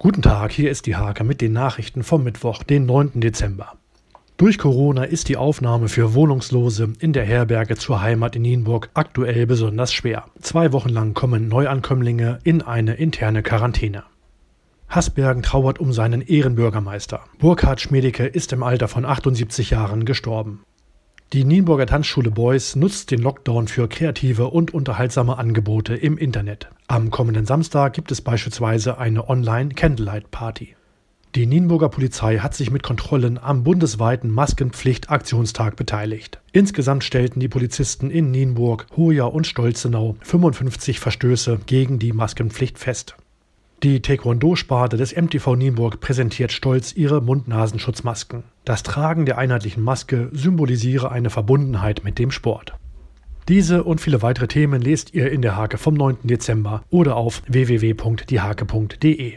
Guten Tag, hier ist die Hake mit den Nachrichten vom Mittwoch, den 9. Dezember. Durch Corona ist die Aufnahme für Wohnungslose in der Herberge zur Heimat in Nienburg aktuell besonders schwer. Zwei Wochen lang kommen Neuankömmlinge in eine interne Quarantäne. Hasbergen trauert um seinen Ehrenbürgermeister. Burkhard Schmedeke ist im Alter von 78 Jahren gestorben. Die Nienburger Tanzschule Boys nutzt den Lockdown für kreative und unterhaltsame Angebote im Internet. Am kommenden Samstag gibt es beispielsweise eine Online-Candlelight-Party. Die Nienburger Polizei hat sich mit Kontrollen am bundesweiten Maskenpflicht-Aktionstag beteiligt. Insgesamt stellten die Polizisten in Nienburg, Hoja und Stolzenau 55 Verstöße gegen die Maskenpflicht fest. Die Taekwondo-Sparte des MTV Nienburg präsentiert stolz ihre Mund-Nasenschutzmasken. Das Tragen der einheitlichen Maske symbolisiere eine Verbundenheit mit dem Sport. Diese und viele weitere Themen lest ihr in der Hake vom 9. Dezember oder auf www.diehake.de.